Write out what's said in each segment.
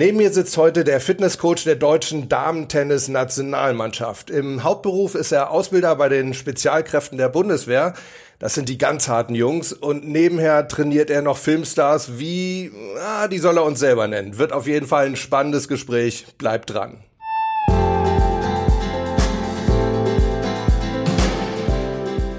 Neben mir sitzt heute der Fitnesscoach der deutschen Damen-Tennis-Nationalmannschaft. Im Hauptberuf ist er Ausbilder bei den Spezialkräften der Bundeswehr. Das sind die ganz harten Jungs. Und nebenher trainiert er noch Filmstars wie, ah, die soll er uns selber nennen. Wird auf jeden Fall ein spannendes Gespräch. Bleibt dran.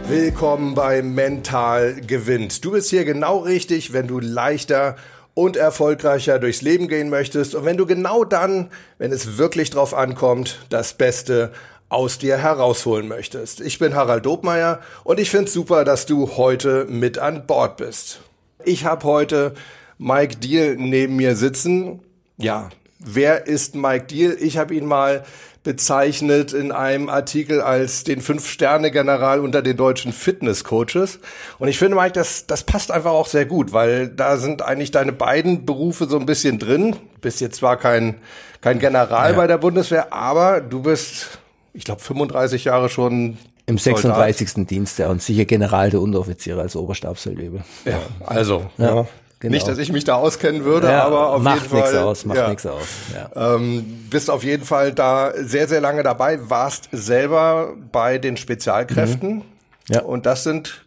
Willkommen bei Mental gewinnt. Du bist hier genau richtig, wenn du leichter und erfolgreicher durchs Leben gehen möchtest und wenn du genau dann, wenn es wirklich drauf ankommt, das Beste aus dir herausholen möchtest. Ich bin Harald Dobmeier und ich finde es super, dass du heute mit an Bord bist. Ich habe heute Mike Deal neben mir sitzen. Ja, wer ist Mike Deal? Ich habe ihn mal bezeichnet in einem Artikel als den Fünf-Sterne-General unter den deutschen Fitness-Coaches. Und ich finde, Mike, das, das passt einfach auch sehr gut, weil da sind eigentlich deine beiden Berufe so ein bisschen drin. Du bist jetzt zwar kein, kein General ja. bei der Bundeswehr, aber du bist, ich glaube, 35 Jahre schon im 36. Soldat. Dienst, ja, und sicher General der Unteroffiziere als Oberstabsfeldwebel. Ja, also, ja. ja. Genau. Nicht, dass ich mich da auskennen würde, ja, aber auf jeden Fall. Macht nichts aus, macht ja. nichts aus. Ja. Ähm, bist auf jeden Fall da sehr, sehr lange dabei, warst selber bei den Spezialkräften. Mhm. Ja. Und das sind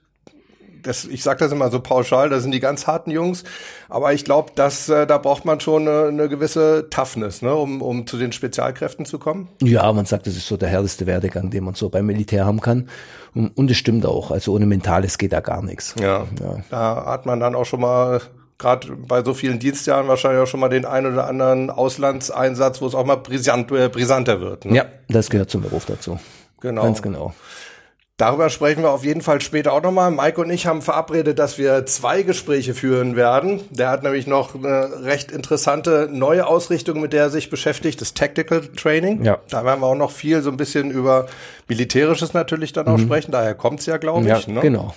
das, ich sage das immer so pauschal, das sind die ganz harten Jungs. Aber ich glaube, dass äh, da braucht man schon eine, eine gewisse Toughness, ne, um, um zu den Spezialkräften zu kommen. Ja, man sagt, das ist so der härteste Werdegang, den man so beim Militär haben kann. Und, das stimmt auch. Also ohne Mentales geht da gar nichts. Ja, ja. da hat man dann auch schon mal gerade bei so vielen Dienstjahren wahrscheinlich auch schon mal den einen oder anderen Auslandseinsatz, wo es auch mal brisant, äh, brisanter wird. Ne? Ja, das gehört zum Beruf dazu. Genau. Ganz genau. Darüber sprechen wir auf jeden Fall später auch nochmal. Mike und ich haben verabredet, dass wir zwei Gespräche führen werden. Der hat nämlich noch eine recht interessante neue Ausrichtung, mit der er sich beschäftigt, das Tactical Training. Ja. Da werden wir auch noch viel so ein bisschen über Militärisches natürlich dann auch mhm. sprechen. Daher kommt's ja, glaube ich. Ja, ne? genau.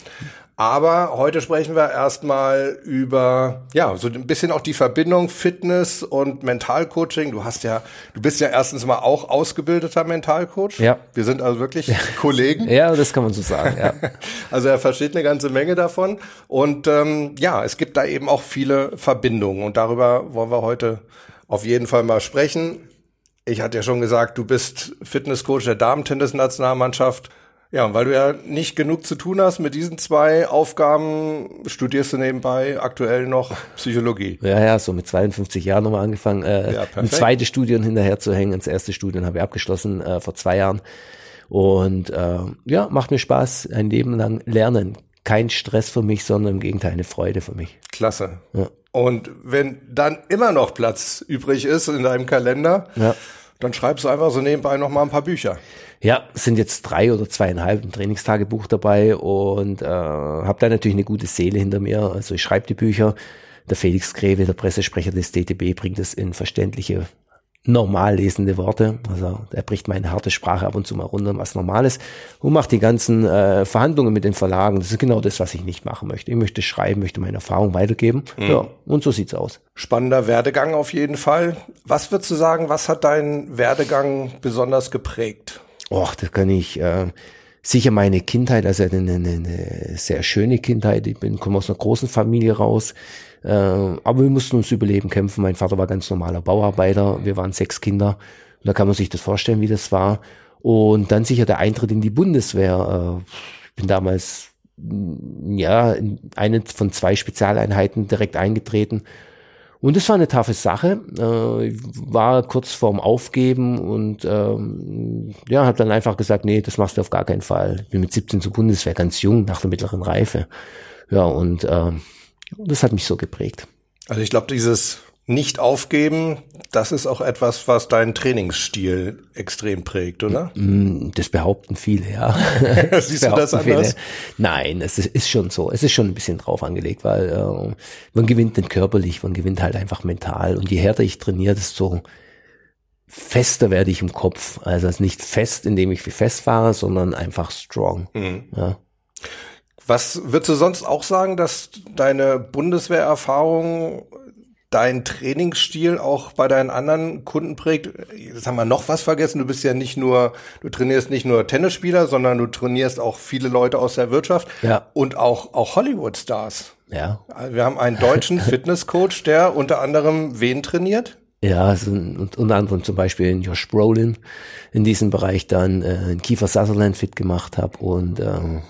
Aber heute sprechen wir erstmal über, ja, so ein bisschen auch die Verbindung Fitness und Mentalcoaching. Du hast ja, du bist ja erstens mal auch ausgebildeter Mentalcoach. Ja. Wir sind also wirklich ja. Kollegen. Ja, das kann man so sagen, ja. also er versteht eine ganze Menge davon. Und ähm, ja, es gibt da eben auch viele Verbindungen. Und darüber wollen wir heute auf jeden Fall mal sprechen. Ich hatte ja schon gesagt, du bist Fitnesscoach der Damen-Tennis-Nationalmannschaft. Ja, und weil du ja nicht genug zu tun hast mit diesen zwei Aufgaben, studierst du nebenbei aktuell noch Psychologie. Ja, ja, so mit 52 Jahren nochmal angefangen, äh, ja, ein zweites Studium hinterher zu hängen. Das erste Studium habe ich abgeschlossen äh, vor zwei Jahren. Und äh, ja, macht mir Spaß, ein Leben lang lernen. Kein Stress für mich, sondern im Gegenteil eine Freude für mich. Klasse. Ja. Und wenn dann immer noch Platz übrig ist in deinem Kalender, ja. Dann schreibst du einfach so nebenbei noch mal ein paar Bücher. Ja, sind jetzt drei oder zweieinhalb ein Trainingstagebuch dabei und äh, habe da natürlich eine gute Seele hinter mir. Also ich schreibe die Bücher. Der Felix Greve, der Pressesprecher des DTB, bringt es in verständliche normal lesende Worte. Also er bricht meine harte Sprache ab und zu mal runter, was normal ist. Und macht die ganzen äh, Verhandlungen mit den Verlagen. Das ist genau das, was ich nicht machen möchte. Ich möchte schreiben, möchte meine Erfahrung weitergeben. Mhm. Ja, und so sieht's aus. Spannender Werdegang auf jeden Fall. Was würdest du sagen, was hat deinen Werdegang besonders geprägt? Och, das kann ich äh, sicher meine Kindheit, also eine, eine, eine sehr schöne Kindheit. Ich bin komme aus einer großen Familie raus, äh, aber wir mussten uns Überleben kämpfen. Mein Vater war ganz normaler Bauarbeiter. Wir waren sechs Kinder. Und da kann man sich das vorstellen, wie das war. Und dann sicher der Eintritt in die Bundeswehr. Äh, ich bin damals ja in eine von zwei Spezialeinheiten direkt eingetreten und es war eine taffe Sache. Äh, war kurz vorm Aufgeben und ähm, ja, habe dann einfach gesagt, nee, das machst du auf gar keinen Fall. Bin mit 17 zur Bundeswehr, ganz jung, nach der mittleren Reife. Ja, und äh, das hat mich so geprägt. Also ich glaube, dieses nicht aufgeben, das ist auch etwas, was deinen Trainingsstil extrem prägt, oder? Mm, das behaupten viele, ja. Siehst du das anders? Viele. Nein, es ist, ist, schon so. Es ist schon ein bisschen drauf angelegt, weil äh, man gewinnt nicht körperlich, man gewinnt halt einfach mental. Und je härter ich trainiere, desto fester werde ich im Kopf. Also nicht fest, indem ich wie fest fahre, sondern einfach strong. Mhm. Ja. Was würdest du sonst auch sagen, dass deine Bundeswehrerfahrung dein Trainingsstil auch bei deinen anderen Kunden prägt. Jetzt haben wir noch was vergessen. Du bist ja nicht nur, du trainierst nicht nur Tennisspieler, sondern du trainierst auch viele Leute aus der Wirtschaft ja. und auch, auch Hollywood-Stars. Ja. Wir haben einen deutschen Fitnesscoach, der unter anderem wen trainiert? Ja, also, und unter anderem zum Beispiel in Josh Brolin in diesem Bereich dann äh, in Kiefer Sutherland fit gemacht habe und äh,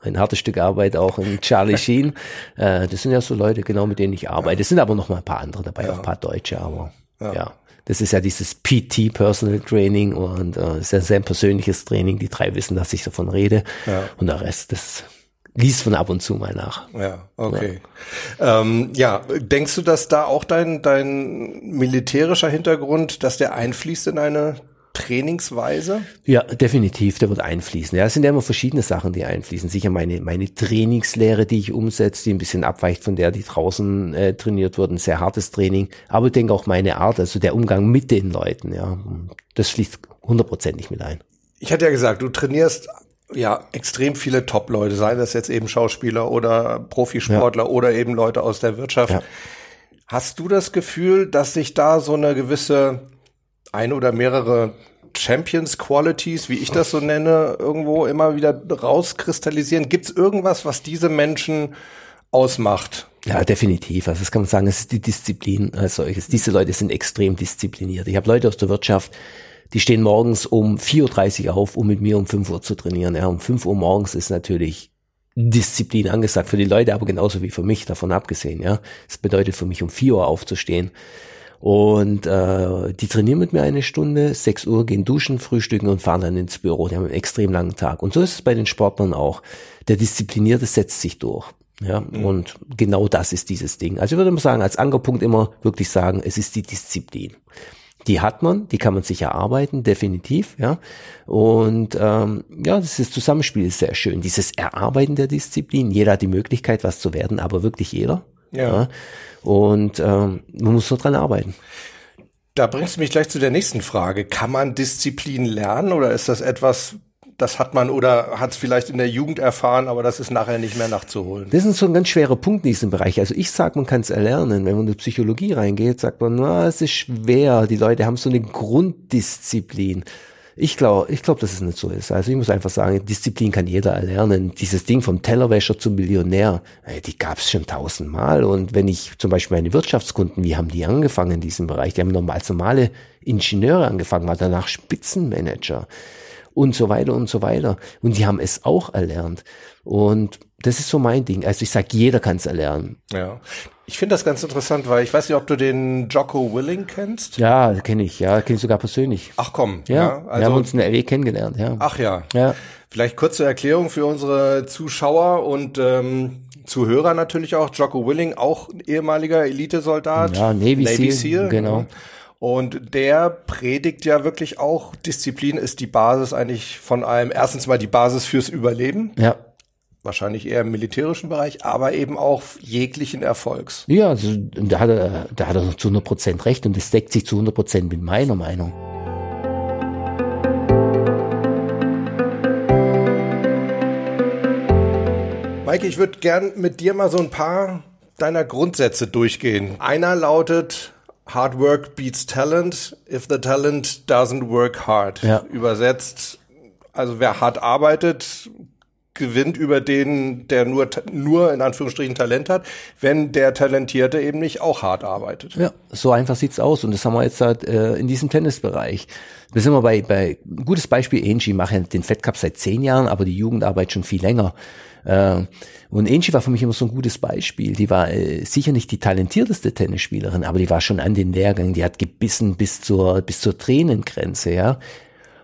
ein hartes Stück Arbeit auch in Charlie Sheen. Äh, das sind ja so Leute, genau mit denen ich arbeite. Es sind aber noch mal ein paar andere dabei, ja. auch ein paar Deutsche, aber ja. ja. Das ist ja dieses PT Personal Training und äh, ist ja sehr persönliches Training. Die drei wissen, dass ich davon rede. Ja. Und der Rest, das liest von ab und zu mal nach. Ja, okay. Ja. Ähm, ja, denkst du, dass da auch dein, dein militärischer Hintergrund, dass der einfließt in eine Trainingsweise? Ja, definitiv, der wird einfließen. Ja, es sind ja immer verschiedene Sachen, die einfließen. Sicher meine, meine Trainingslehre, die ich umsetze, die ein bisschen abweicht von der, die draußen äh, trainiert wird, ein sehr hartes Training. Aber ich denke auch meine Art, also der Umgang mit den Leuten, ja, das fließt hundertprozentig mit ein. Ich hatte ja gesagt, du trainierst ja extrem viele Top-Leute, seien das jetzt eben Schauspieler oder Profisportler ja. oder eben Leute aus der Wirtschaft. Ja. Hast du das Gefühl, dass sich da so eine gewisse ein oder mehrere Champions Qualities, wie ich das so nenne, irgendwo immer wieder rauskristallisieren? Gibt es irgendwas, was diese Menschen ausmacht? Ja, definitiv. Also das kann man sagen, es ist die Disziplin als solches. Diese Leute sind extrem diszipliniert. Ich habe Leute aus der Wirtschaft, die stehen morgens um 4.30 Uhr auf, um mit mir um 5 Uhr zu trainieren. Ja, um 5 Uhr morgens ist natürlich Disziplin angesagt für die Leute, aber genauso wie für mich, davon abgesehen. Ja, Es bedeutet für mich um 4 Uhr aufzustehen und äh, die trainieren mit mir eine Stunde, 6 Uhr gehen duschen, frühstücken und fahren dann ins Büro. Die haben einen extrem langen Tag. Und so ist es bei den Sportlern auch. Der Disziplinierte setzt sich durch. Ja, mhm. und genau das ist dieses Ding. Also ich würde mal sagen, als Ankerpunkt immer wirklich sagen, es ist die Disziplin. Die hat man, die kann man sich erarbeiten, definitiv, ja. Und ähm, ja, das ist Zusammenspiel ist sehr schön. Dieses Erarbeiten der Disziplin, jeder hat die Möglichkeit, was zu werden, aber wirklich jeder. Ja. ja. Und ähm, man muss nur dran arbeiten. Da bringst du mich gleich zu der nächsten Frage. Kann man Disziplin lernen oder ist das etwas, das hat man oder hat es vielleicht in der Jugend erfahren, aber das ist nachher nicht mehr nachzuholen? Das ist so ein ganz schwerer Punkt in diesem Bereich. Also ich sage, man kann es erlernen. Wenn man in die Psychologie reingeht, sagt man, na, es ist schwer. Die Leute haben so eine Grunddisziplin. Ich glaube, ich glaube, dass es nicht so ist. Also ich muss einfach sagen, Disziplin kann jeder erlernen. Dieses Ding vom Tellerwäscher zum Millionär, die gab es schon tausendmal. Und wenn ich zum Beispiel meine Wirtschaftskunden, wie haben die angefangen in diesem Bereich? Die haben normal als normale Ingenieure angefangen, war danach Spitzenmanager und so weiter und so weiter. Und die haben es auch erlernt. Und das ist so mein Ding. Also ich sage, jeder kann es erlernen. Ja. Ich finde das ganz interessant, weil ich weiß nicht, ob du den Jocko Willing kennst. Ja, kenne ich, ja, kenne ich sogar persönlich. Ach komm, ja. ja also, wir haben uns in der LE kennengelernt, ja. Ach ja. Ja. Vielleicht kurze Erklärung für unsere Zuschauer und ähm, Zuhörer natürlich auch. Jocko Willing, auch ehemaliger Elitesoldat. Ja, Navy, Navy Seal, Seal, genau. Und der predigt ja wirklich auch, Disziplin ist die Basis eigentlich von allem. Erstens mal die Basis fürs Überleben. Ja wahrscheinlich eher im militärischen Bereich, aber eben auch jeglichen Erfolgs. Ja, also, da hat er, da hat er zu 100 Prozent recht und das deckt sich zu 100 Prozent mit meiner Meinung. Maike, ich würde gern mit dir mal so ein paar deiner Grundsätze durchgehen. Einer lautet, Hard work beats talent if the talent doesn't work hard. Ja. Übersetzt, also wer hart arbeitet, gewinnt über den, der nur, nur in Anführungsstrichen Talent hat, wenn der Talentierte eben nicht auch hart arbeitet. Ja, so einfach sieht's aus. Und das haben wir jetzt halt, äh, in diesem Tennisbereich. Wir sind wir bei, bei gutes Beispiel Angie, mache den Fed Cup seit zehn Jahren, aber die Jugendarbeit schon viel länger. Äh, und Angie war für mich immer so ein gutes Beispiel. Die war äh, sicher nicht die talentierteste Tennisspielerin, aber die war schon an den Lehrgängen, die hat gebissen bis zur, bis zur Tränengrenze, ja.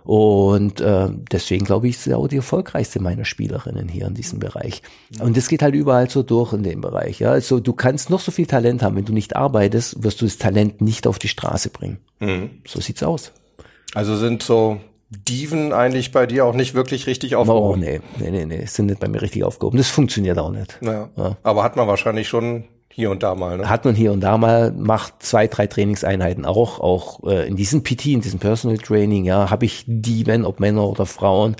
Und äh, deswegen glaube ich, ist sie auch die erfolgreichste meiner Spielerinnen hier in diesem Bereich. Und das geht halt überall so durch in dem Bereich. Ja? Also du kannst noch so viel Talent haben, wenn du nicht arbeitest, wirst du das Talent nicht auf die Straße bringen. Mhm. So sieht's aus. Also sind so Diven eigentlich bei dir auch nicht wirklich richtig aufgehoben? Oh, nee, nee, nee, nee, sind nicht bei mir richtig aufgehoben. Das funktioniert auch nicht. Naja. Ja. Aber hat man wahrscheinlich schon hier und da mal, ne? Hat man hier und da mal, macht zwei, drei Trainingseinheiten auch, auch äh, in diesem PT, in diesem Personal Training, ja, habe ich die, wenn, ob Männer oder Frauen,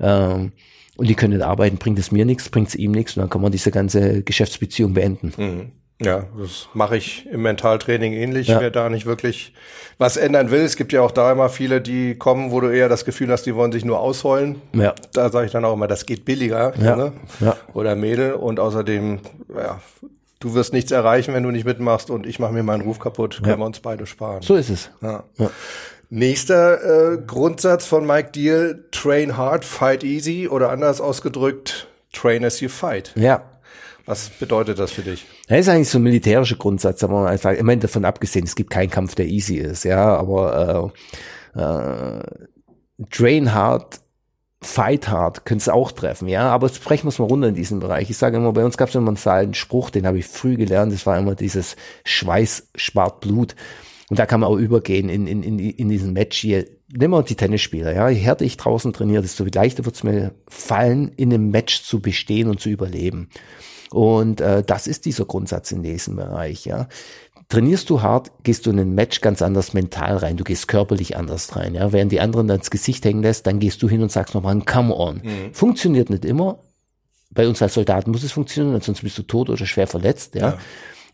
ähm, und die können nicht arbeiten, bringt es mir nichts, bringt es ihm nichts, und dann kann man diese ganze Geschäftsbeziehung beenden. Mhm. Ja, das mache ich im Mentaltraining ähnlich, ja. wer da nicht wirklich was ändern will. Es gibt ja auch da immer viele, die kommen, wo du eher das Gefühl hast, die wollen sich nur ausheulen. Ja. Da sage ich dann auch immer, das geht billiger. Ja. Ne? Ja. Oder Mädel. Und außerdem, ja, du wirst nichts erreichen, wenn du nicht mitmachst und ich mache mir meinen Ruf kaputt, können ja. wir uns beide sparen. So ist es. Ja. ja. Nächster äh, Grundsatz von Mike Deal, train hard, fight easy oder anders ausgedrückt, train as you fight. Ja. Was bedeutet das für dich? Das ist eigentlich so ein militärischer Grundsatz, aber einfach, ich meine, davon abgesehen, es gibt keinen Kampf, der easy ist, ja, aber äh, äh, train hard, fight hard, könnte es auch treffen, ja, aber sprechen wir es mal runter in diesem Bereich. Ich sage immer, bei uns gab es immer einen Spruch, den habe ich früh gelernt, das war immer dieses Schweiß spart Blut. Und da kann man auch übergehen in, in, in, in diesen Match hier. Nehmen wir die Tennisspieler, ja. Je härter ich draußen trainiere, desto leichter wird es mir fallen, in einem Match zu bestehen und zu überleben. Und äh, das ist dieser Grundsatz in diesem Bereich, ja. Trainierst du hart, gehst du in ein Match ganz anders mental rein, du gehst körperlich anders rein, ja. Während die anderen dann ins Gesicht hängen lässt, dann gehst du hin und sagst nochmal ein Come on. Mhm. Funktioniert nicht immer. Bei uns als Soldaten muss es funktionieren, sonst bist du tot oder schwer verletzt, ja. ja.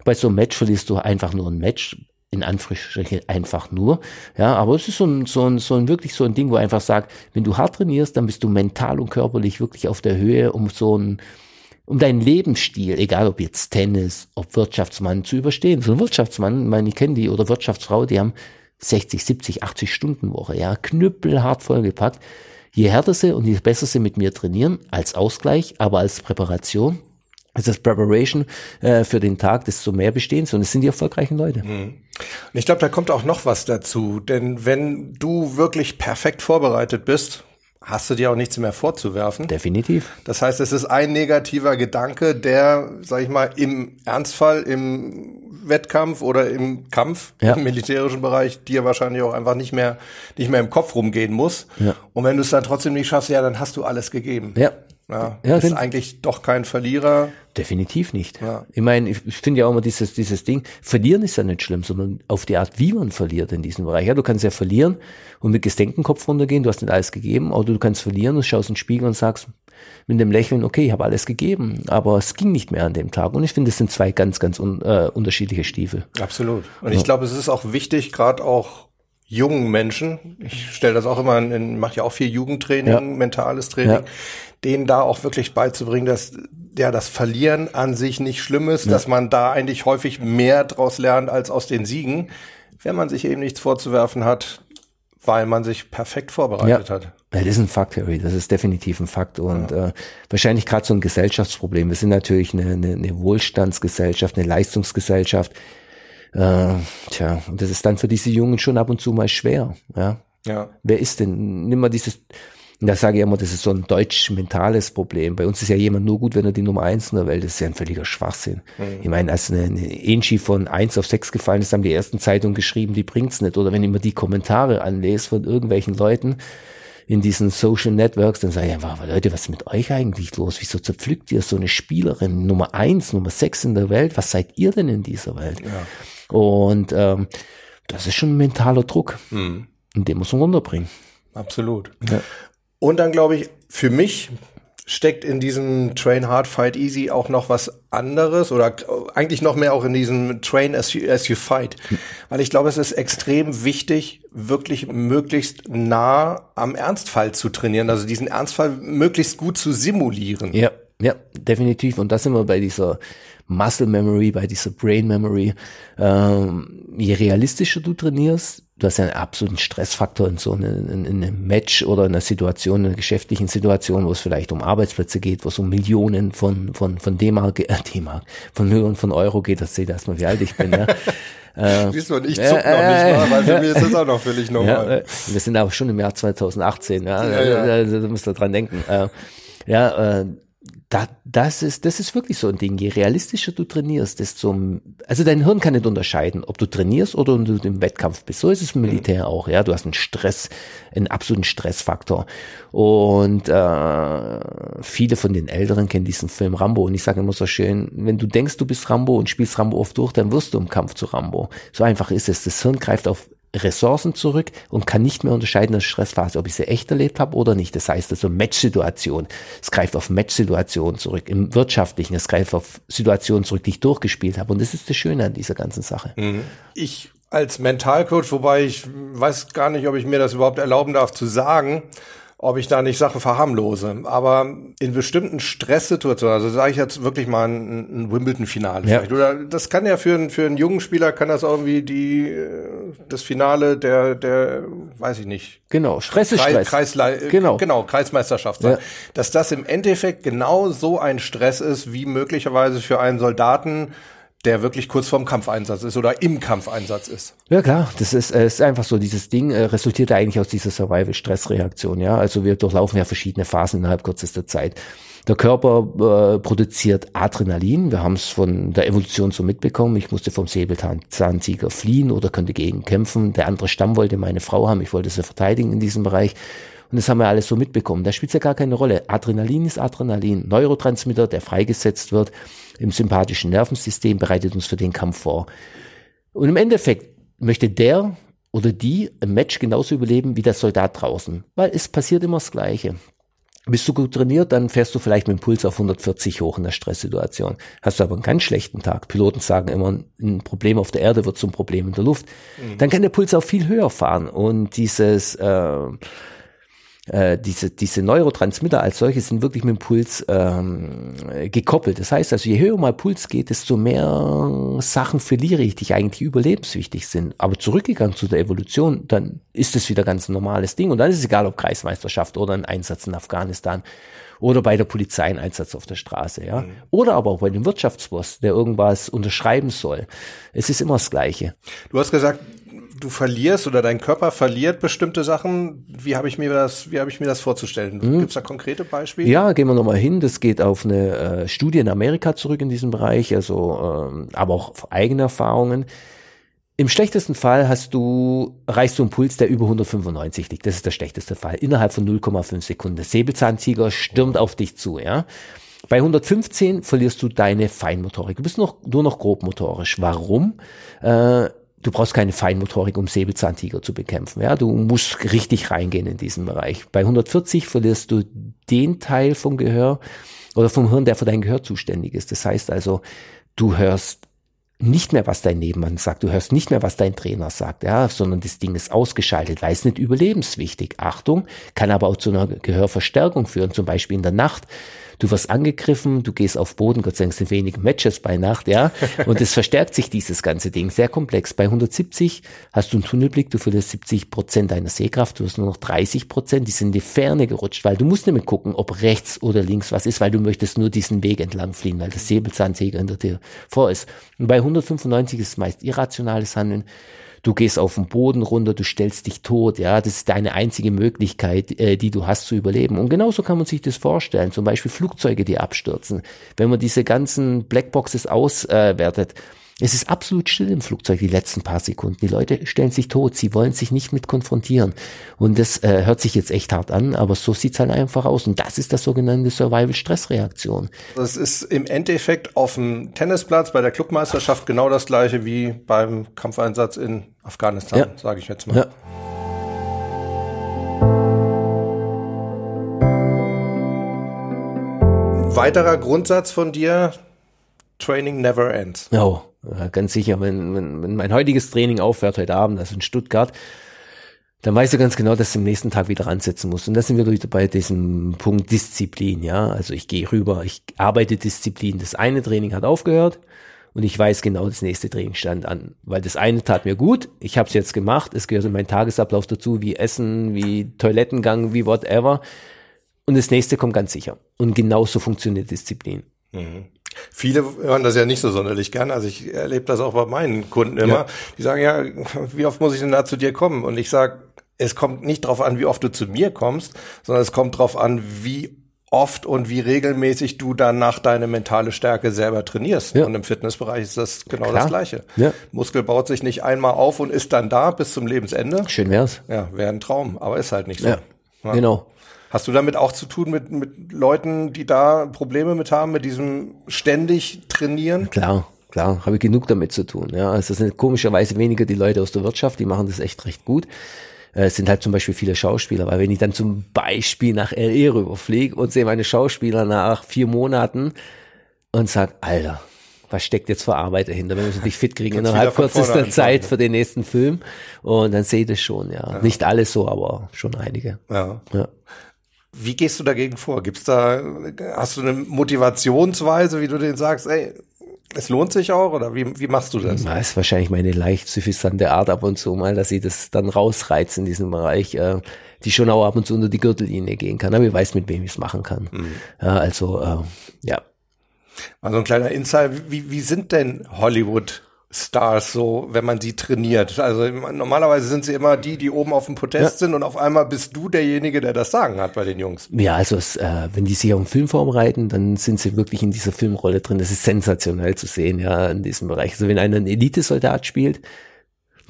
Bei so einem Match verlierst du einfach nur ein Match in Anführungsstrichen einfach nur. Ja, aber es ist so ein, so ein, so ein wirklich so ein Ding, wo einfach sagt, wenn du hart trainierst, dann bist du mental und körperlich wirklich auf der Höhe, um so ein, um deinen Lebensstil, egal ob jetzt Tennis, ob Wirtschaftsmann zu überstehen. So ein Wirtschaftsmann, meine ich kenne die, oder Wirtschaftsfrau, die haben 60, 70, 80 Stunden Woche, ja, knüppelhart vollgepackt. Je härter sie und je besser sie mit mir trainieren, als Ausgleich, aber als Präparation, als das Preparation äh, für den Tag, desto mehr bestehen sie. Und es sind die erfolgreichen Leute. Mhm. Und ich glaube, da kommt auch noch was dazu. Denn wenn du wirklich perfekt vorbereitet bist, hast du dir auch nichts mehr vorzuwerfen. Definitiv. Das heißt, es ist ein negativer Gedanke, der, sag ich mal, im Ernstfall, im Wettkampf oder im Kampf ja. im militärischen Bereich dir wahrscheinlich auch einfach nicht mehr nicht mehr im Kopf rumgehen muss. Ja. Und wenn du es dann trotzdem nicht schaffst, ja, dann hast du alles gegeben. Ja. Ja, ja ist eigentlich doch kein Verlierer. Definitiv nicht. Ja. Ich meine, ich finde ja auch immer dieses, dieses Ding, verlieren ist ja nicht schlimm, sondern auf die Art, wie man verliert in diesem Bereich. Ja, du kannst ja verlieren und mit gesenktem Kopf runtergehen, du hast nicht alles gegeben, oder du kannst verlieren und schaust in den Spiegel und sagst mit dem Lächeln, okay, ich habe alles gegeben, aber es ging nicht mehr an dem Tag. Und ich finde, es sind zwei ganz, ganz un, äh, unterschiedliche Stiefel. Absolut. Und ja. ich glaube, es ist auch wichtig, gerade auch jungen Menschen, ich stelle das auch immer, in, mache ja auch viel Jugendtraining, ja. mentales Training, ja. denen da auch wirklich beizubringen, dass ja das Verlieren an sich nicht schlimm ist, ja. dass man da eigentlich häufig mehr draus lernt als aus den Siegen, wenn man sich eben nichts vorzuwerfen hat, weil man sich perfekt vorbereitet hat. Ja, das ist ein Fakt, Harry. Das ist definitiv ein Fakt und ja. äh, wahrscheinlich gerade so ein Gesellschaftsproblem. Wir sind natürlich eine, eine, eine Wohlstandsgesellschaft, eine Leistungsgesellschaft. Äh, tja, und das ist dann für diese Jungen schon ab und zu mal schwer. Ja. ja. Wer ist denn? Nimm mal dieses, da sage ich immer, das ist so ein deutsch-mentales Problem. Bei uns ist ja jemand nur gut, wenn er die Nummer eins in der Welt ist. Das ist ja ein völliger Schwachsinn. Mhm. Ich meine, als eine, eine Enchi von eins auf sechs gefallen ist, haben die ersten Zeitungen geschrieben, die bringt's nicht. Oder wenn ich mir die Kommentare anlese von irgendwelchen Leuten, in diesen Social Networks, dann sage ich einfach, Leute, was ist mit euch eigentlich los? Wieso zerpflückt ihr so eine Spielerin Nummer eins, Nummer sechs in der Welt? Was seid ihr denn in dieser Welt? Ja. Und ähm, das ist schon ein mentaler Druck. Mhm. Und den muss man runterbringen. Absolut. Ja. Und dann glaube ich, für mich steckt in diesem Train Hard, Fight Easy auch noch was anderes oder eigentlich noch mehr auch in diesem Train as you, as you Fight. Weil ich glaube, es ist extrem wichtig, wirklich möglichst nah am Ernstfall zu trainieren, also diesen Ernstfall möglichst gut zu simulieren. Ja, ja, definitiv. Und da sind wir bei dieser Muscle Memory, bei dieser Brain Memory. Ähm, je realistischer du trainierst, du hast ja einen absoluten Stressfaktor in so einem, in, in einem Match oder in einer Situation, in einer geschäftlichen Situation, wo es vielleicht um Arbeitsplätze geht, wo es um Millionen von, von, von D-Mark, äh, D-Mark, von Millionen von Euro geht, das seht erstmal, wie alt ich bin, ja. Äh, Siehst du, und ich zuck äh, noch nicht mal, weil für mich ist das auch noch völlig normal. Ja, äh, wir sind aber schon im Jahr 2018, ja, ja, ja. Da, da, da müsst ihr dran denken. Äh, ja, äh, da, das ist, das ist wirklich so ein Ding. Je realistischer du trainierst, desto, also dein Hirn kann nicht unterscheiden, ob du trainierst oder du im Wettkampf bist. So ist es im Militär mhm. auch, ja. Du hast einen Stress, einen absoluten Stressfaktor. Und äh, viele von den Älteren kennen diesen Film Rambo. Und ich sage immer so schön, wenn du denkst, du bist Rambo und spielst Rambo oft durch, dann wirst du im Kampf zu Rambo. So einfach ist es. Das Hirn greift auf Ressourcen zurück und kann nicht mehr unterscheiden in der Stressphase, ob ich sie echt erlebt habe oder nicht. Das heißt also Match-Situation. Es greift auf Match-Situationen zurück. Im Wirtschaftlichen, es greift auf Situationen zurück, die ich durchgespielt habe. Und das ist das Schöne an dieser ganzen Sache. Mhm. Ich als Mentalcoach, wobei ich weiß gar nicht, ob ich mir das überhaupt erlauben darf zu sagen, ob ich da nicht Sachen verharmlose. Aber in bestimmten Stresssituationen, also sage ich jetzt wirklich mal ein, ein Wimbledon-Finale ja. vielleicht. Oder das kann ja für, einen für einen jungen Spieler kann das irgendwie die äh, das Finale der der weiß ich nicht. Genau, Stress ist Stress. Kreisle genau. genau, Kreismeisterschaft sein. Ja. Dass das im Endeffekt genau so ein Stress ist, wie möglicherweise für einen Soldaten der wirklich kurz vorm Kampfeinsatz ist oder im Kampfeinsatz ist. Ja klar, das ist, äh, ist einfach so, dieses Ding äh, resultiert eigentlich aus dieser Survival-Stress-Reaktion, ja. Also wir durchlaufen ja verschiedene Phasen innerhalb kürzester Zeit. Der Körper äh, produziert Adrenalin. Wir haben es von der Evolution so mitbekommen. Ich musste vom Säbelzahntiger fliehen oder könnte gegen kämpfen. Der andere Stamm wollte meine Frau haben. Ich wollte sie verteidigen in diesem Bereich. Und das haben wir alles so mitbekommen. Da spielt ja gar keine Rolle. Adrenalin ist Adrenalin. Neurotransmitter, der freigesetzt wird im sympathischen Nervensystem, bereitet uns für den Kampf vor. Und im Endeffekt möchte der oder die ein Match genauso überleben wie der Soldat draußen. Weil es passiert immer das Gleiche. Bist du gut trainiert, dann fährst du vielleicht mit dem Puls auf 140 hoch in der Stresssituation. Hast du aber einen ganz schlechten Tag. Piloten sagen immer, ein Problem auf der Erde wird zum Problem in der Luft. Mhm. Dann kann der Puls auch viel höher fahren. Und dieses äh, äh, diese, diese Neurotransmitter als solche sind wirklich mit dem Puls ähm, gekoppelt. Das heißt also, je höher mal Puls geht, desto mehr Sachen verliere ich, die eigentlich überlebenswichtig sind. Aber zurückgegangen zu der Evolution, dann ist es wieder ganz normales Ding. Und dann ist es egal, ob Kreismeisterschaft oder ein Einsatz in Afghanistan oder bei der Polizei ein Einsatz auf der Straße, ja. Mhm. Oder aber auch bei dem Wirtschaftsboss, der irgendwas unterschreiben soll. Es ist immer das Gleiche. Du hast gesagt, du verlierst oder dein Körper verliert bestimmte Sachen. Wie habe ich mir das, wie habe ich mir das vorzustellen? Mhm. Gibt es da konkrete Beispiele? Ja, gehen wir nochmal hin. Das geht auf eine äh, Studie in Amerika zurück in diesem Bereich, also ähm, aber auch auf eigene Erfahrungen. Im schlechtesten Fall hast du, erreichst du einen Puls, der über 195 liegt. Das ist der schlechteste Fall. Innerhalb von 0,5 Sekunden. Der Säbelzahntiger stürmt auf dich zu, ja. Bei 115 verlierst du deine Feinmotorik. Du bist noch, nur noch grobmotorisch. Warum? Äh, du brauchst keine Feinmotorik, um Säbelzahntiger zu bekämpfen. Ja, du musst richtig reingehen in diesen Bereich. Bei 140 verlierst du den Teil vom Gehör oder vom Hirn, der für dein Gehör zuständig ist. Das heißt also, du hörst nicht mehr, was dein Nebenmann sagt. Du hörst nicht mehr, was dein Trainer sagt, ja, sondern das Ding ist ausgeschaltet, weil es nicht überlebenswichtig. Achtung, kann aber auch zu einer Gehörverstärkung führen, zum Beispiel in der Nacht du wirst angegriffen, du gehst auf Boden, Gott sei Dank sind wenige Matches bei Nacht, ja, und es verstärkt sich dieses ganze Ding, sehr komplex. Bei 170 hast du einen Tunnelblick, du verlierst 70 Prozent deiner Sehkraft, du hast nur noch 30 Prozent, die sind in die Ferne gerutscht, weil du musst nicht mehr gucken, ob rechts oder links was ist, weil du möchtest nur diesen Weg entlang fliehen, weil das Säbelzahntiger hinter dir vor ist. Und bei 195 ist es meist irrationales Handeln du gehst auf den Boden runter, du stellst dich tot, ja, das ist deine einzige Möglichkeit, äh, die du hast zu überleben. Und genauso kann man sich das vorstellen, zum Beispiel Flugzeuge, die abstürzen. Wenn man diese ganzen Blackboxes auswertet, äh, es ist absolut still im Flugzeug die letzten paar Sekunden. Die Leute stellen sich tot, sie wollen sich nicht mit konfrontieren. Und das äh, hört sich jetzt echt hart an, aber so sieht's halt einfach aus. Und das ist das sogenannte Survival-Stress-Reaktion. Das ist im Endeffekt auf dem Tennisplatz bei der Clubmeisterschaft genau das gleiche wie beim Kampfeinsatz in Afghanistan, ja. sage ich jetzt mal. Ja. Weiterer Grundsatz von dir, Training never ends. Ja, ganz sicher. Wenn, wenn, wenn mein heutiges Training aufhört heute Abend, also in Stuttgart, dann weißt du ganz genau, dass du am nächsten Tag wieder ansetzen musst. Und da sind wir bei diesem Punkt Disziplin, ja. Also ich gehe rüber, ich arbeite Disziplin. Das eine Training hat aufgehört und ich weiß genau, das nächste Training stand an. Weil das eine tat mir gut, ich habe es jetzt gemacht, es gehört in meinen Tagesablauf dazu, wie Essen, wie Toilettengang, wie whatever. Und das nächste kommt ganz sicher. Und genauso funktioniert Disziplin. Mhm. Viele hören das ja nicht so sonderlich gern. Also ich erlebe das auch bei meinen Kunden immer. Ja. Die sagen, ja, wie oft muss ich denn da zu dir kommen? Und ich sage, es kommt nicht darauf an, wie oft du zu mir kommst, sondern es kommt darauf an, wie oft und wie regelmäßig du danach deine mentale Stärke selber trainierst. Ja. Und im Fitnessbereich ist das genau Klar. das Gleiche. Ja. Muskel baut sich nicht einmal auf und ist dann da bis zum Lebensende. Schön wär's. Ja, wäre ein Traum, aber ist halt nicht so. Ja. Genau. Hast du damit auch zu tun mit, mit Leuten, die da Probleme mit haben, mit diesem ständig trainieren? Klar, klar, habe ich genug damit zu tun. Ja, also es sind komischerweise weniger die Leute aus der Wirtschaft, die machen das echt recht gut. Äh, es sind halt zum Beispiel viele Schauspieler, weil wenn ich dann zum Beispiel nach LE rüberfliege und sehe meine Schauspieler nach vier Monaten und sag, Alter, was steckt jetzt für Arbeit dahinter, wenn wir dich fit kriegen innerhalb kürzester Zeit für den nächsten Film. Und dann sehe ich das schon, ja. ja. Nicht alles so, aber schon einige. Ja. ja. Wie gehst du dagegen vor? Gibt's da, hast du eine Motivationsweise, wie du denen sagst, ey, es lohnt sich auch oder wie, wie machst du das? Das ist wahrscheinlich meine leicht suffisante Art ab und zu mal, dass ich das dann rausreize in diesem Bereich, äh, die schon auch ab und zu unter die Gürtellinie gehen kann, aber ich weiß, mit wem ich es machen kann. Mhm. Ja, also, äh, ja. Also ein kleiner Insight, wie, wie sind denn Hollywood Stars so, wenn man sie trainiert. Also normalerweise sind sie immer die, die oben auf dem Podest ja. sind und auf einmal bist du derjenige, der das Sagen hat bei den Jungs. Ja, also es, äh, wenn die sich auf einen Film vorbereiten, dann sind sie wirklich in dieser Filmrolle drin. Das ist sensationell zu sehen, ja, in diesem Bereich. Also wenn einer einen Elitesoldat spielt,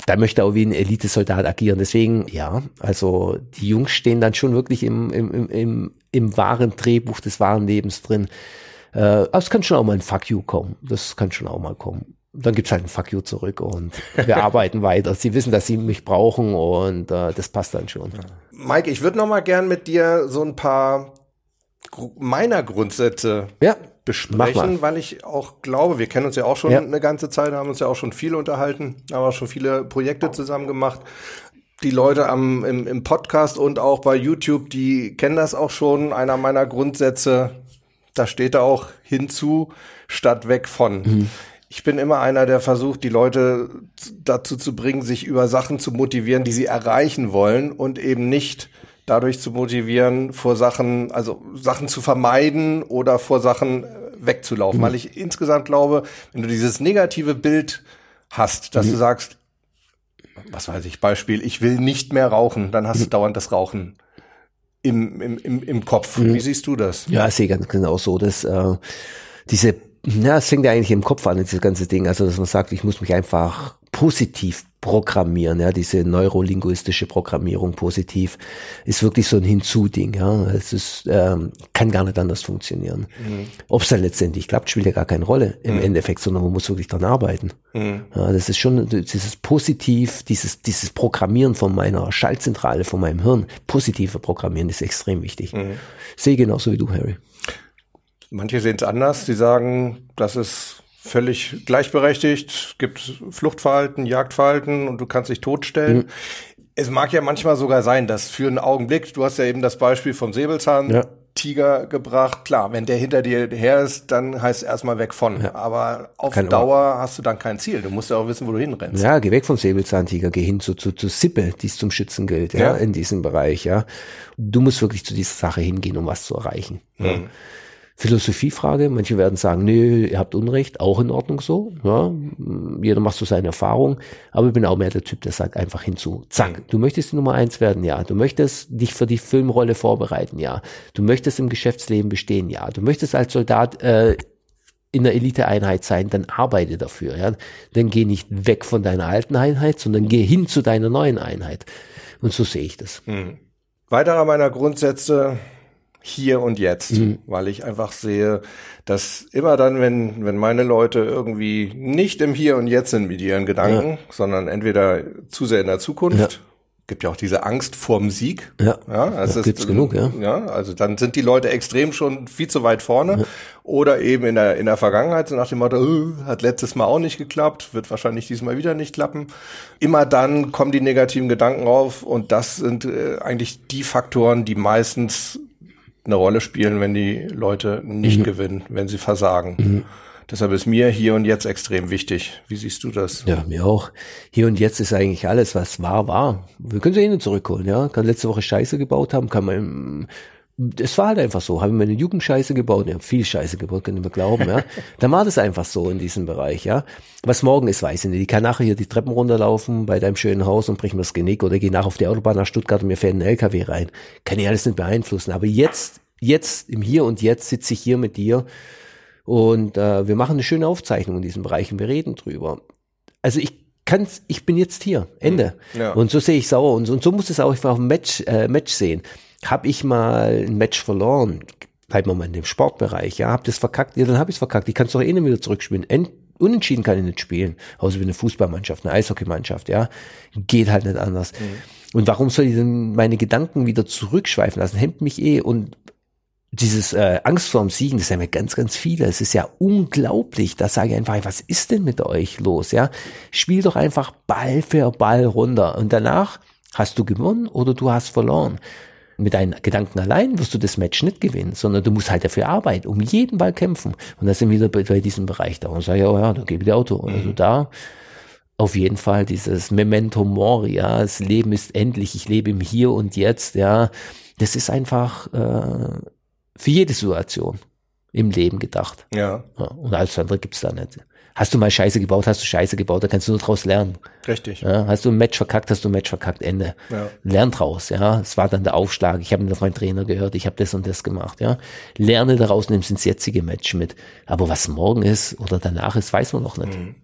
da möchte er auch wie ein Elitesoldat agieren. Deswegen, ja, also die Jungs stehen dann schon wirklich im, im, im, im, im wahren Drehbuch des wahren Lebens drin. Äh, aber es kann schon auch mal ein Fuck you kommen. Das kann schon auch mal kommen dann gibt's halt ein Fuck you zurück und wir arbeiten weiter. Sie wissen, dass sie mich brauchen und äh, das passt dann schon. Mike, ich würde noch mal gern mit dir so ein paar meiner Grundsätze ja, besprechen, weil ich auch glaube, wir kennen uns ja auch schon ja. eine ganze Zeit, haben uns ja auch schon viel unterhalten, haben auch schon viele Projekte zusammen gemacht. Die Leute am, im, im Podcast und auch bei YouTube, die kennen das auch schon. Einer meiner Grundsätze, da steht da auch hinzu, statt weg von. Mhm ich bin immer einer, der versucht, die Leute dazu zu bringen, sich über Sachen zu motivieren, die sie erreichen wollen und eben nicht dadurch zu motivieren, vor Sachen, also Sachen zu vermeiden oder vor Sachen äh, wegzulaufen. Mhm. Weil ich insgesamt glaube, wenn du dieses negative Bild hast, dass mhm. du sagst, was weiß ich, Beispiel, ich will nicht mehr rauchen, dann hast mhm. du dauernd das Rauchen im, im, im, im Kopf. Mhm. Wie siehst du das? Ja, ich sehe ganz genau so, dass äh, diese ja, es fängt ja eigentlich im Kopf an, dieses ganze Ding. Also, dass man sagt, ich muss mich einfach positiv programmieren, ja, diese neurolinguistische Programmierung positiv ist wirklich so ein Hinzu-Ding, ja. Es ist, ähm, kann gar nicht anders funktionieren. Mhm. Ob es dann letztendlich klappt, spielt ja gar keine Rolle im mhm. Endeffekt, sondern man muss wirklich dran arbeiten. Mhm. Ja, das ist schon dieses Positiv, dieses, dieses Programmieren von meiner Schaltzentrale, von meinem Hirn, positive Programmieren ist extrem wichtig. Mhm. Sehe genauso wie du, Harry. Manche sehen es anders. Sie sagen, das ist völlig gleichberechtigt, gibt Fluchtverhalten, Jagdverhalten und du kannst dich totstellen. Mhm. Es mag ja manchmal sogar sein, dass für einen Augenblick, du hast ja eben das Beispiel vom Säbelzahn, ja. Tiger gebracht. Klar, wenn der hinter dir her ist, dann heißt es erstmal weg von. Ja. Aber auf Kein Dauer Ohr. hast du dann kein Ziel. Du musst ja auch wissen, wo du hinrennst. Ja, geh weg vom Säbelzahntiger, geh hin zu, zu, zu Sippe, die es zum Schützen gilt, ja, ja, in diesem Bereich, ja. Du musst wirklich zu dieser Sache hingehen, um was zu erreichen. Mhm. Ja. Philosophiefrage. Manche werden sagen, nee, ihr habt Unrecht, auch in Ordnung so. Ja, jeder macht so seine Erfahrung. Aber ich bin auch mehr der Typ, der sagt einfach hinzu, zack, du möchtest die Nummer eins werden, ja. Du möchtest dich für die Filmrolle vorbereiten, ja. Du möchtest im Geschäftsleben bestehen, ja. Du möchtest als Soldat äh, in der Eliteeinheit sein, dann arbeite dafür, ja. Dann geh nicht weg von deiner alten Einheit, sondern geh hin zu deiner neuen Einheit. Und so sehe ich das. Hm. Weiterer meiner Grundsätze hier und jetzt, mhm. weil ich einfach sehe, dass immer dann, wenn, wenn meine Leute irgendwie nicht im Hier und Jetzt sind mit ihren Gedanken, ja. sondern entweder zu sehr in der Zukunft, ja. gibt ja auch diese Angst vorm Sieg. Ja, ja das ist, gibt's genug, ja. Ja, also dann sind die Leute extrem schon viel zu weit vorne ja. oder eben in der, in der Vergangenheit, so nach dem Motto, oh, hat letztes Mal auch nicht geklappt, wird wahrscheinlich diesmal wieder nicht klappen. Immer dann kommen die negativen Gedanken auf und das sind äh, eigentlich die Faktoren, die meistens eine Rolle spielen, wenn die Leute nicht mhm. gewinnen, wenn sie versagen. Mhm. Deshalb ist mir hier und jetzt extrem wichtig. Wie siehst du das? Ja, mir auch. Hier und jetzt ist eigentlich alles, was war, war. Wir können sie eh nicht zurückholen, ja. Kann letzte Woche Scheiße gebaut haben, kann man, es war halt einfach so. Haben wir eine Jugendscheiße gebaut, ja, viel Scheiße gebaut, können wir glauben, ja. Dann war das einfach so in diesem Bereich, ja. Was morgen ist, weiß ich nicht. Ich kann nachher hier die Treppen runterlaufen bei deinem schönen Haus und brich mir das Genick oder gehe nachher auf die Autobahn nach Stuttgart und mir fährt ein LKW rein. Kann ich alles nicht beeinflussen. Aber jetzt jetzt, im Hier und Jetzt sitze ich hier mit dir und äh, wir machen eine schöne Aufzeichnung in diesem Bereich und wir reden drüber. Also ich kann's, ich bin jetzt hier, Ende. Ja. Und so sehe ich sauer und so, und so muss es auch auf dem Match, äh, Match sehen. Hab ich mal ein Match verloren, bleiben wir mal in dem Sportbereich, ja, hab das verkackt, ja, dann hab ich's verkackt. Ich kann es doch eh nicht wieder zurückspielen. End, unentschieden kann ich nicht spielen, außer wie eine Fußballmannschaft, eine Eishockeymannschaft, ja, geht halt nicht anders. Mhm. Und warum soll ich denn meine Gedanken wieder zurückschweifen lassen? Hemmt mich eh und dieses äh, Angst vorm Siegen, das haben ja ganz, ganz viele. Es ist ja unglaublich. Da sage ich einfach, was ist denn mit euch los? Ja, spiel doch einfach Ball für Ball runter und danach hast du gewonnen oder du hast verloren. Mit deinen Gedanken allein wirst du das Match nicht gewinnen, sondern du musst halt dafür arbeiten, um jeden Ball kämpfen. Und da sind wir wieder bei, bei diesem Bereich da. Und sage ja, oh ja, da gebe ich dir Auto. Mhm. Also da auf jeden Fall dieses Memento Mori, ja, das Leben ist endlich, ich lebe im Hier und Jetzt, ja. Das ist einfach äh, für jede Situation im Leben gedacht. Ja. ja und alles andere gibt's da nicht. Hast du mal Scheiße gebaut, hast du Scheiße gebaut, da kannst du nur draus lernen. Richtig. Ja, hast du ein Match verkackt, hast du ein Match verkackt, Ende. Ja. Lern draus, ja. Es war dann der Aufschlag. Ich habe auf meinen Trainer gehört, ich habe das und das gemacht, ja. Lerne daraus, nimmst ins jetzige Match mit. Aber was morgen ist oder danach ist, weiß man noch nicht. Mhm.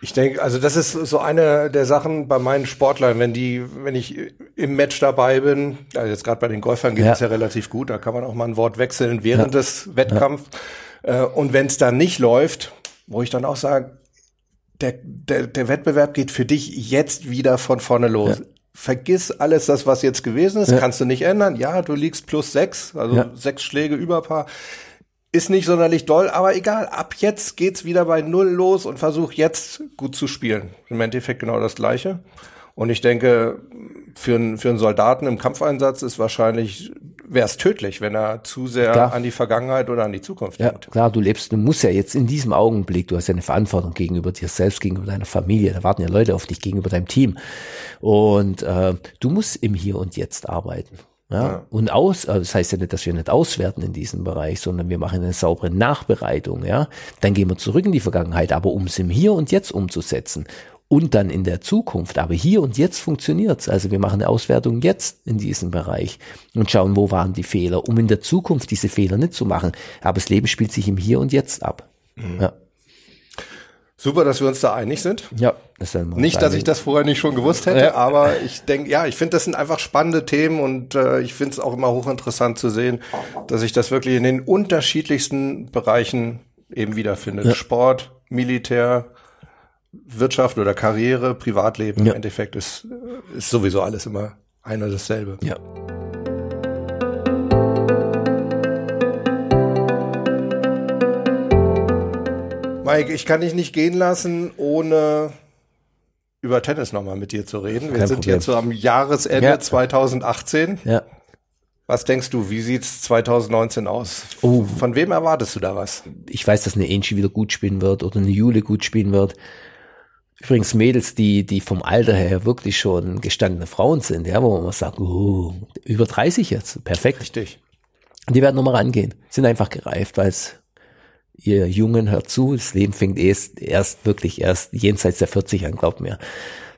Ich denke, also das ist so eine der Sachen bei meinen Sportlern, wenn die, wenn ich im Match dabei bin, also jetzt gerade bei den Golfern geht es ja. ja relativ gut, da kann man auch mal ein Wort wechseln während ja. des Wettkampfs. Ja. Äh, und wenn es dann nicht läuft, wo ich dann auch sage, der, der, der Wettbewerb geht für dich jetzt wieder von vorne los. Ja. Vergiss alles das, was jetzt gewesen ist, ja. kannst du nicht ändern. Ja, du liegst plus sechs, also ja. sechs Schläge über Paar. Ist nicht sonderlich doll, aber egal, ab jetzt geht's wieder bei Null los und versuch jetzt gut zu spielen. Im Endeffekt genau das Gleiche. Und ich denke, für, einen für einen Soldaten im Kampfeinsatz ist wahrscheinlich wäre es tödlich, wenn er zu sehr klar. an die Vergangenheit oder an die Zukunft ja, denkt. Klar, du lebst, du musst ja jetzt in diesem Augenblick, du hast ja eine Verantwortung gegenüber dir selbst, gegenüber deiner Familie, da warten ja Leute auf dich, gegenüber deinem Team. Und äh, du musst im Hier und Jetzt arbeiten. Ja, ja. Und aus, also das heißt ja nicht, dass wir nicht auswerten in diesem Bereich, sondern wir machen eine saubere Nachbereitung, ja. Dann gehen wir zurück in die Vergangenheit, aber um es im Hier und Jetzt umzusetzen und dann in der Zukunft. Aber hier und jetzt funktioniert's. Also wir machen eine Auswertung jetzt in diesem Bereich und schauen, wo waren die Fehler, um in der Zukunft diese Fehler nicht zu machen. Aber das Leben spielt sich im Hier und Jetzt ab. Mhm. Ja. Super, dass wir uns da einig sind. Ja, das ist nicht, dass ich das vorher nicht schon gewusst hätte, ja. aber ich denke, ja, ich finde, das sind einfach spannende Themen und äh, ich finde es auch immer hochinteressant zu sehen, dass sich das wirklich in den unterschiedlichsten Bereichen eben wiederfindet. Ja. Sport, Militär, Wirtschaft oder Karriere, Privatleben ja. im Endeffekt ist, ist sowieso alles immer einer dasselbe. Ja. Mike, ich kann dich nicht gehen lassen, ohne über Tennis nochmal mit dir zu reden. Wir Kein sind Problem. jetzt so am Jahresende ja. 2018. Ja. Was denkst du, wie sieht's 2019 aus? Oh. Von wem erwartest du da was? Ich weiß, dass eine Angie wieder gut spielen wird oder eine Jule gut spielen wird. Übrigens Mädels, die, die vom Alter her wirklich schon gestandene Frauen sind, ja, wo man sagt, uh, über 30 jetzt, perfekt. Richtig. Die werden nochmal rangehen, sind einfach gereift, weil es ihr Jungen hört zu, das Leben fängt erst, erst wirklich erst jenseits der 40 an, glaubt mir.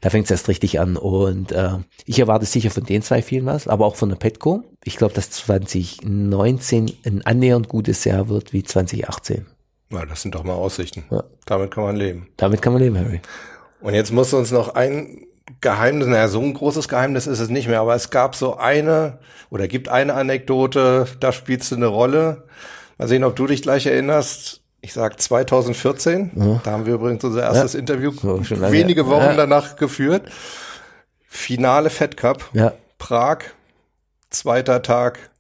Da fängt es erst richtig an. Und äh, ich erwarte sicher von den zwei vielen was, aber auch von der Petco. Ich glaube, dass 2019 ein annähernd gutes Jahr wird wie 2018. Na, das sind doch mal Aussichten. Ja. Damit kann man leben. Damit kann man leben, Harry. Und jetzt musst du uns noch ein Geheimnis, naja, so ein großes Geheimnis ist es nicht mehr, aber es gab so eine oder gibt eine Anekdote, da spielst du eine Rolle. Mal sehen, ob du dich gleich erinnerst. Ich sag 2014, ja. da haben wir übrigens unser erstes ja. Interview so, wenige Wochen ja. danach geführt. Finale Fed Cup, Prag, zweiter Tag,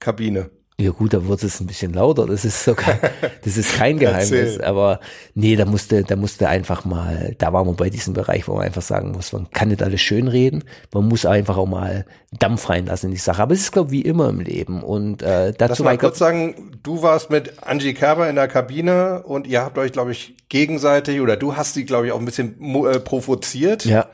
Kabine. Ja gut, da wurde es ein bisschen lauter. Das ist sogar, das ist kein Geheimnis. aber nee, da musste, da musste einfach mal, da waren wir bei diesem Bereich, wo man einfach sagen muss, man kann nicht alles schön reden, man muss einfach auch mal Dampf reinlassen in die Sache. Aber es ist, glaube ich, wie immer im Leben. Und äh, dazu Lass mal kurz sagen, du warst mit Angie Kerber in der Kabine und ihr habt euch, glaube ich, gegenseitig oder du hast sie, glaube ich, auch ein bisschen äh, provoziert. Ja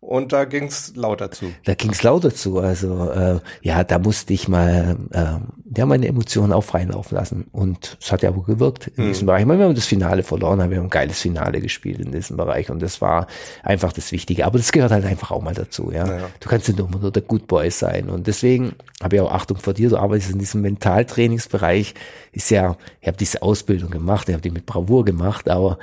und da ging's lauter zu. Da ging's lauter zu. Also äh, ja, da musste ich mal äh, ja meine Emotionen auch freilaufen lassen. Und es hat ja auch gewirkt in mhm. diesem Bereich. Ich meine, wir haben das Finale verloren, haben wir haben ein geiles Finale gespielt in diesem Bereich und das war einfach das Wichtige. Aber das gehört halt einfach auch mal dazu. Ja, ja. du kannst nicht nur nur der Good Boy sein. Und deswegen habe ich auch Achtung vor dir. Du arbeitest in diesem Mentaltrainingsbereich. Ist ja, ich habe diese Ausbildung gemacht, ich habe die mit Bravour gemacht, aber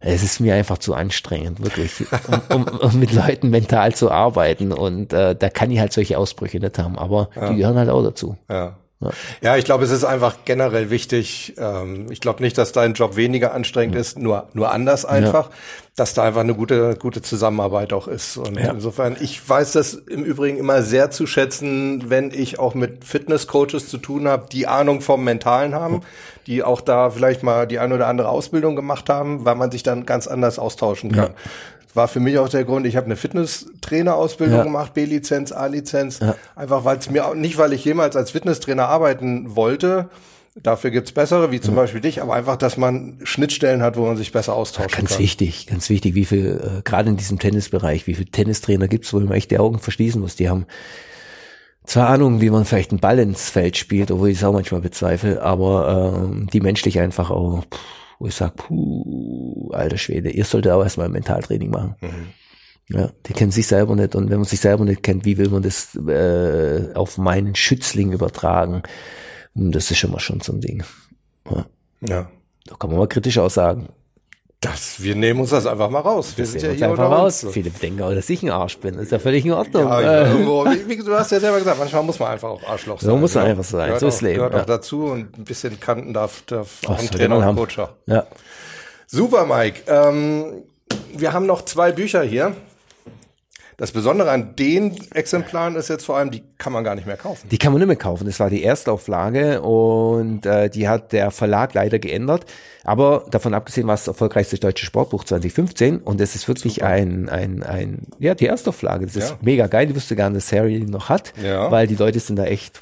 es ist mir einfach zu anstrengend, wirklich, um, um, um mit Leuten mental zu arbeiten. Und äh, da kann ich halt solche Ausbrüche nicht haben, aber ja. die gehören halt auch dazu. Ja. Ja. ja, ich glaube, es ist einfach generell wichtig. Ähm, ich glaube nicht, dass dein Job weniger anstrengend mhm. ist, nur nur anders einfach, ja. Dass da einfach eine gute gute Zusammenarbeit auch ist. Und ja. insofern, ich weiß das im Übrigen immer sehr zu schätzen, wenn ich auch mit Fitnesscoaches zu tun habe, die Ahnung vom Mentalen haben, die auch da vielleicht mal die eine oder andere Ausbildung gemacht haben, weil man sich dann ganz anders austauschen kann war für mich auch der Grund, ich habe eine Fitnesstrainerausbildung Ja. gemacht, B-Lizenz, A-Lizenz. Einfach weil es mir, auch- nicht weil ich jemals als Fitnesstrainer arbeiten wollte, dafür gibt's bessere, wie zum Beispiel dich, aber einfach, dass man Schnittstellen hat, wo man sich besser austauschen Ganz kann. wichtig, ganz wichtig, wie viel, äh, gerade in diesem Tennisbereich, wie viele Tennistrainer gibt's, wo man echt die Augen verschließen muss. Die haben zwar Ahnung, wie man vielleicht einen Ball ins Feld spielt, obwohl ich es auch manchmal bezweifle, aber ähm, die menschlich einfach auch, pff, wo ich sag, puh, alter Schwede, ihr solltet auch erstmal ein Mentaltraining machen. Ja, die kennen sich selber nicht und wenn man sich selber nicht kennt, wie will man das äh, auf meinen Schützling übertragen? Und das ist schon mal schon so ein Ding. Ja, Ja. da kann man mal kritisch auch sagen. Das, wir nehmen uns das einfach mal raus. Wir sind Sehen ja uns hier einfach raus. uns. Viele denken auch, dass ich ein Arsch bin. Das ist ja völlig in Ordnung. Ja, ja, Äh, wie, du hast ja selber gesagt, manchmal muss man einfach auch Arschloch sein. muss man ja. einfach sein. Gehört So auch, ist Leben, Gehört ja. auch dazu und ein bisschen Kanten darf, darf auch ein Trainer und haben? Coach haben. ja. Super, Mike. Ähm, wir haben noch zwei Bücher hier. Das Besondere an den Exemplaren ist jetzt vor allem, die kann man gar nicht mehr kaufen. Die kann man nicht mehr kaufen. Das war die Erstauflage und äh, die hat der Verlag leider geändert. Aber davon abgesehen war es das erfolgreichste deutsche Sportbuch 2015 und es ist wirklich ein, ein, ein, ja, die Erstauflage. Das ist Ja. mega geil. Ich wusste gar nicht, dass Harry noch hat, Ja. weil die Leute sind da echt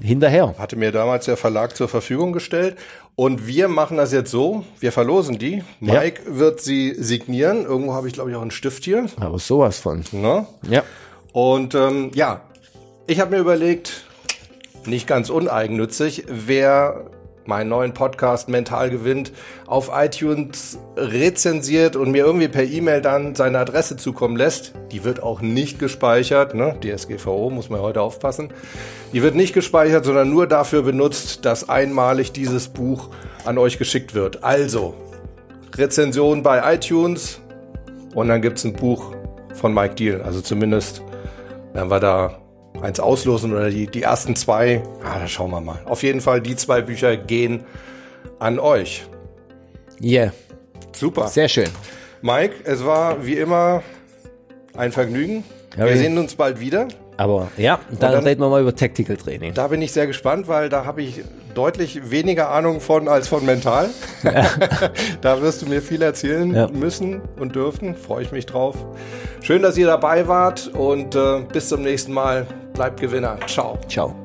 hinterher. Hatte mir damals der Verlag zur Verfügung gestellt. Und wir machen das jetzt so, wir verlosen die. Mike wird sie signieren. Irgendwo habe ich, glaube ich, auch einen Stift hier. Aber sowas von. Ne? Ja. Und ähm, ja, ich habe mir überlegt, nicht ganz uneigennützig, wer meinen neuen Podcast Mental gewinnt, auf iTunes rezensiert und mir irgendwie per E-Mail dann seine Adresse zukommen lässt. Die wird auch nicht gespeichert, ne? DSGVO muss man heute aufpassen. Die wird nicht gespeichert, sondern nur dafür benutzt, dass einmalig dieses Buch an euch geschickt wird. Also, Rezension bei iTunes und dann gibt's ein Buch von Mike Deal. Also zumindest werden wir da eins auslosen oder die, die ersten zwei. Ah, da schauen wir mal. Auf jeden Fall, die zwei Bücher gehen an euch. Yeah. Super. Sehr schön. Mike, es war wie immer ein Vergnügen. Ja, wir sehen uns bald wieder. Aber ja, dann, dann- reden wir mal über Tactical Training. Da bin ich sehr gespannt, weil da habe ich deutlich weniger Ahnung von als von mental. da wirst du mir viel erzählen Ja. müssen und dürfen. Freue ich mich drauf. Schön, dass ihr dabei wart und äh, bis zum nächsten Mal. Bleibt Gewinner. Ciao. Ciao.